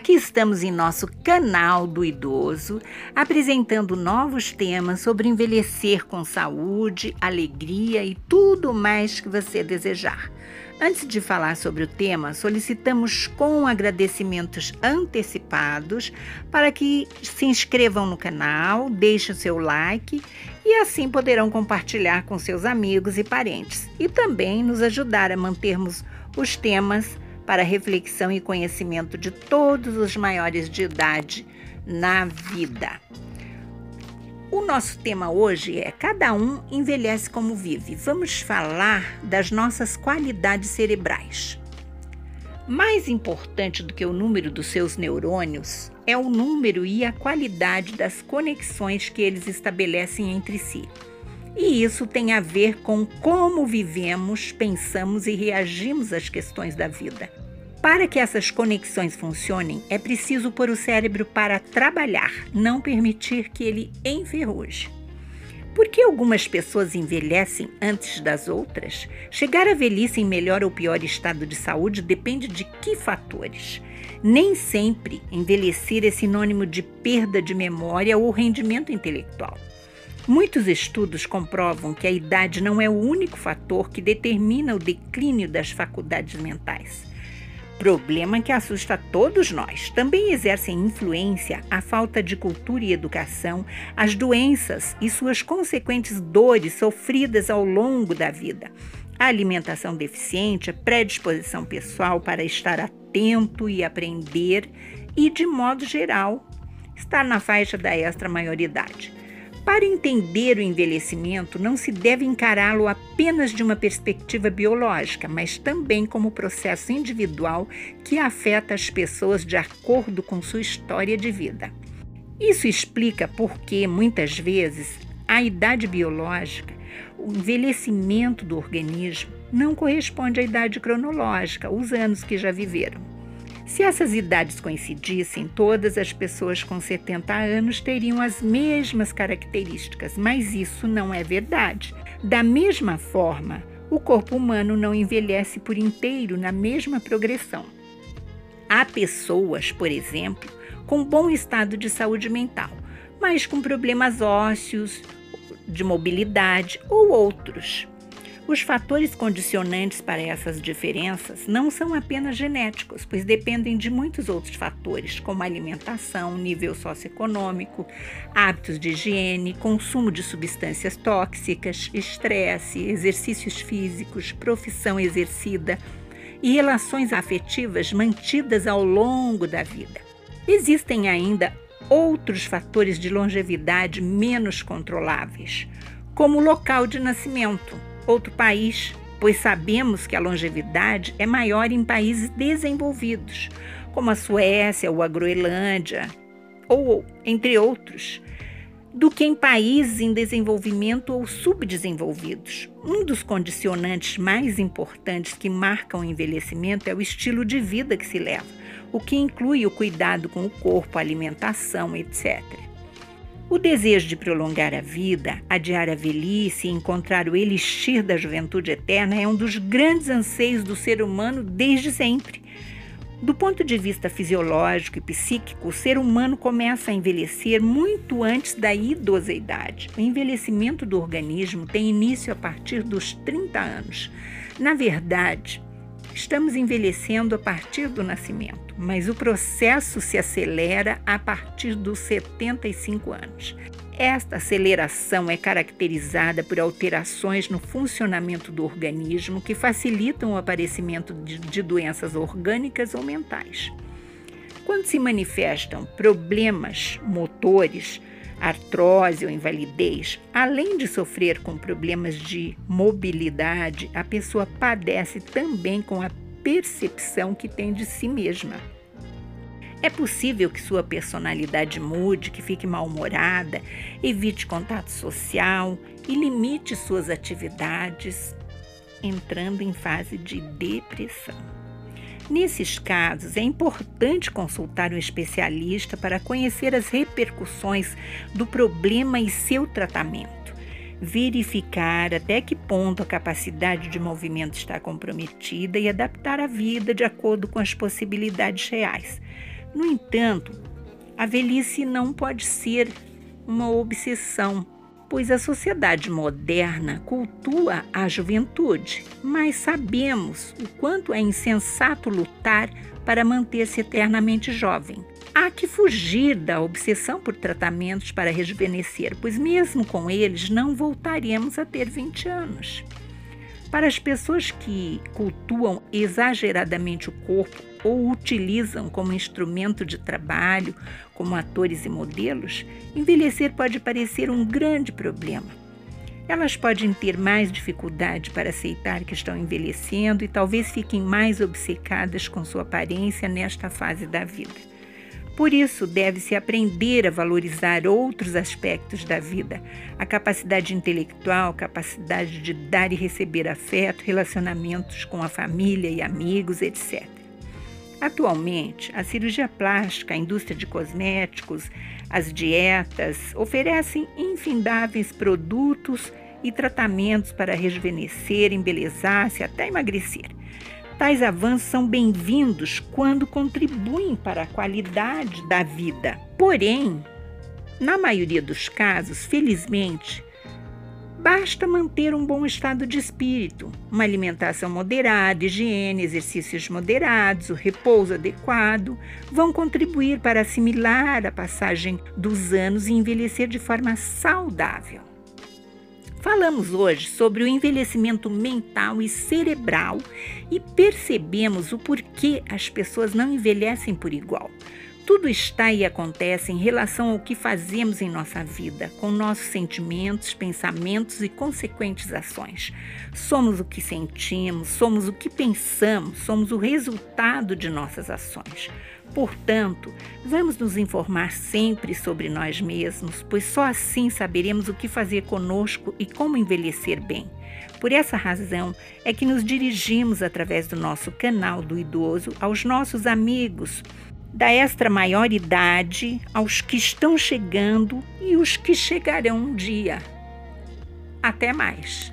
Aqui estamos em nosso canal do idoso, apresentando novos temas sobre envelhecer com saúde, alegria e tudo mais que você desejar. Antes de falar sobre o tema, solicitamos com agradecimentos antecipados para que se inscrevam no canal, deixem o seu like e assim poderão compartilhar com seus amigos e parentes e também nos ajudar a mantermos os temas para reflexão e conhecimento de todos os maiores de idade na vida. O nosso tema hoje é Cada um envelhece como vive. Vamos falar das nossas qualidades cerebrais. Mais importante do que o número dos seus neurônios é o número e a qualidade das conexões que eles estabelecem entre si. E isso tem a ver com como vivemos, pensamos e reagimos às questões da vida. Para que essas conexões funcionem, é preciso pôr o cérebro para trabalhar, não permitir que ele enferruje. Por que algumas pessoas envelhecem antes das outras? Chegar à velhice em melhor ou pior estado de saúde depende de que fatores? Nem sempre envelhecer é sinônimo de perda de memória ou rendimento intelectual. Muitos estudos comprovam que a idade não é o único fator que determina o declínio das faculdades mentais. Problema que assusta todos nós. Também exercem influência a falta de cultura e educação, as doenças e suas consequentes dores sofridas ao longo da vida. A alimentação deficiente, a predisposição pessoal para estar atento e aprender, e, de modo geral, estar na faixa da extra-maioridade. Para entender o envelhecimento, não se deve encará-lo apenas de uma perspectiva biológica, mas também como processo individual que afeta as pessoas de acordo com sua história de vida. Isso explica por que, muitas vezes, a idade biológica, o envelhecimento do organismo, não corresponde à idade cronológica, os anos que já viveram. Se essas idades coincidissem, todas as pessoas com 70 anos teriam as mesmas características, mas isso não é verdade. Da mesma forma, o corpo humano não envelhece por inteiro na mesma progressão. Há pessoas, por exemplo, com bom estado de saúde mental, mas com problemas ósseos, de mobilidade ou outros. Os fatores condicionantes para essas diferenças não são apenas genéticos, pois dependem de muitos outros fatores, como alimentação, nível socioeconômico, hábitos de higiene, consumo de substâncias tóxicas, estresse, exercícios físicos, profissão exercida e relações afetivas mantidas ao longo da vida. Existem ainda outros fatores de longevidade menos controláveis, como o local de nascimento outro país, pois sabemos que a longevidade é maior em países desenvolvidos, como a Suécia ou a Groenlândia, ou entre outros, do que em países em desenvolvimento ou subdesenvolvidos. Um dos condicionantes mais importantes que marcam o envelhecimento é o estilo de vida que se leva, o que inclui o cuidado com o corpo, a alimentação, etc. O desejo de prolongar a vida, adiar a velhice e encontrar o elixir da juventude eterna é um dos grandes anseios do ser humano desde sempre. Do ponto de vista fisiológico e psíquico, o ser humano começa a envelhecer muito antes da idoseidade. O envelhecimento do organismo tem início a partir dos 30 anos. Na verdade, Estamos envelhecendo a partir do nascimento, mas o processo se acelera a partir dos 75 anos. Esta aceleração é caracterizada por alterações no funcionamento do organismo que facilitam o aparecimento de, doenças orgânicas ou mentais. Quando se manifestam problemas motores, artrose ou invalidez, além de sofrer com problemas de mobilidade, a pessoa padece também com a percepção que tem de si mesma. É possível que sua personalidade mude, que fique mal-humorada, evite contato social e limite suas atividades, entrando em fase de depressão. Nesses casos, é importante consultar um especialista para conhecer as repercussões do problema e seu tratamento. Verificar até que ponto a capacidade de movimento está comprometida e adaptar a vida de acordo com as possibilidades reais. No entanto, a velhice não pode ser uma obsessão, pois a sociedade moderna cultua a juventude, mas sabemos o quanto é insensato lutar para manter-se eternamente jovem. Há que fugir da obsessão por tratamentos para rejuvenescer, pois mesmo com eles não voltaremos a ter 20 anos. Para as pessoas que cultuam exageradamente o corpo ou utilizam como instrumento de trabalho, como atores e modelos, envelhecer pode parecer um grande problema. Elas podem ter mais dificuldade para aceitar que estão envelhecendo e talvez fiquem mais obcecadas com sua aparência nesta fase da vida. Por isso, deve-se aprender a valorizar outros aspectos da vida: a capacidade intelectual, capacidade de dar e receber afeto, relacionamentos com a família e amigos, etc. Atualmente, a cirurgia plástica, a indústria de cosméticos, as dietas oferecem infindáveis produtos e tratamentos para rejuvenescer, embelezar-se até emagrecer. Tais avanços são bem-vindos quando contribuem para a qualidade da vida. Porém, na maioria dos casos, felizmente, basta manter um bom estado de espírito, uma alimentação moderada, higiene, exercícios moderados, o repouso adequado, vão contribuir para assimilar a passagem dos anos e envelhecer de forma saudável. Falamos hoje sobre o envelhecimento mental e cerebral e percebemos o porquê as pessoas não envelhecem por igual. Tudo está e acontece em relação ao que fazemos em nossa vida, com nossos sentimentos, pensamentos e consequentes ações. Somos o que sentimos, somos o que pensamos, somos o resultado de nossas ações. Portanto, vamos nos informar sempre sobre nós mesmos, pois só assim saberemos o que fazer conosco e como envelhecer bem. Por essa razão é que nos dirigimos através do nosso canal do idoso aos nossos amigos da extra maioridade, aos que estão chegando e os que chegarão um dia. Até mais!